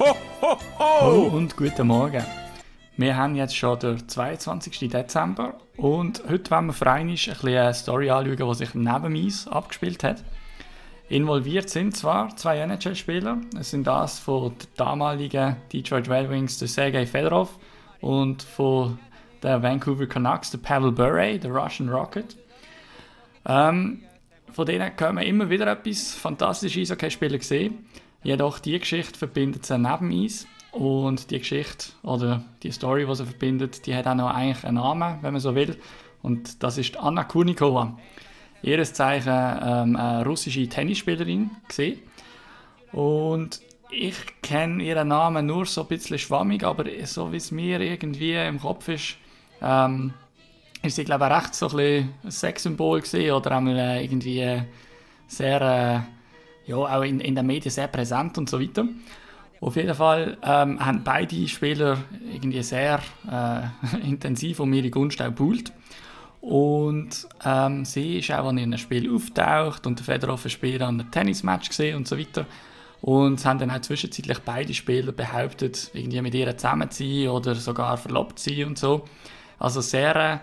ho, ho, ho! und guten Morgen. Wir haben jetzt schon den 22. Dezember und heute wollen wir einmal ein eine Story anschauen, die sich neben uns abgespielt hat. Involviert sind zwar zwei NHL-Spieler, es sind das von der damaligen Detroit Red Wings, der Sergei Fedorov, und von der Vancouver Canucks, der Pavel Bure, der Russian Rocket. Ähm, von denen können wir immer wieder etwas fantastisches Eishockey-Spieler sehen. Jedoch die Geschichte verbindet sie neben Eis. Und die Geschichte oder die Story, die sie verbindet, die hat auch noch eigentlich einen Namen, wenn man so will. Und das ist Anna Kurnikova. Ihres Zeichen ähm, eine russische Tennisspielerin gesehen. Und ich kenne ihren Namen nur so ein bisschen schwammig, aber so wie es mir irgendwie im Kopf ist, ähm, ist sie glaube ich recht so ein, Sexsymbol gesehen oder auch irgendwie sehr, äh, ja, auch in, in den Medien sehr präsent und so weiter. Auf jeden Fall ähm, haben beide Spieler irgendwie sehr äh, intensiv um ihre Gunst auch gebuhlt. Und ähm, sie ist auch an ihrem Spiel auftaucht und der Fedorov ein Spiel an einem Tennismatch gesehen und so weiter. Und haben dann auch zwischenzeitlich beide Spieler behauptet, irgendwie mit ihr zusammen zu sein oder sogar verlobt zu sein und so. Also sehr,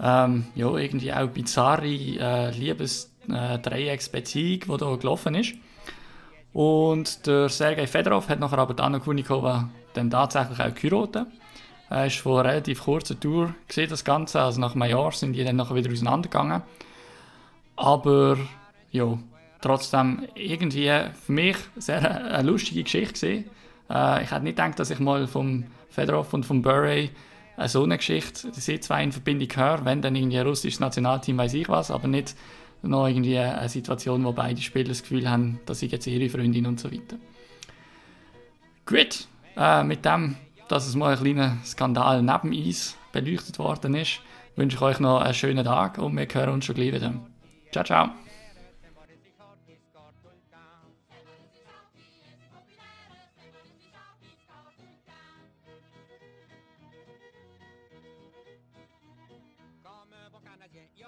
ähm, ja, irgendwie auch bizarre äh, Liebesdreiecksbeziehung, äh, die da gelaufen ist. Und der Sergei Fedorov hat nachher aber die Anna Kunikova dann tatsächlich auch geheiratet. Er ist vor relativ kurzer Tour gesehen das Ganze, also nach einem Jahr sind die dann nachher wieder auseinandergegangen. Aber ja, trotzdem irgendwie für mich sehr eine lustige Geschichte gesehen. Äh, ich hätte nicht gedacht, dass ich mal vom Fedorov und vom Burry so eine Geschichte, sie zwei in Verbindung höre, wenn dann irgendwie ein russisches Nationalteam weiß ich was, aber nicht noch irgendwie eine Situation, wo beide Spieler das Gefühl haben, dass ich jetzt ihre Freundin und so weiter. Gut, äh, mit dem, dass es mal ein kleiner Skandal neben Eis beleuchtet worden ist, wünsche ich euch noch einen schönen Tag und wir hören uns schon gleich wieder. Ciao, ciao.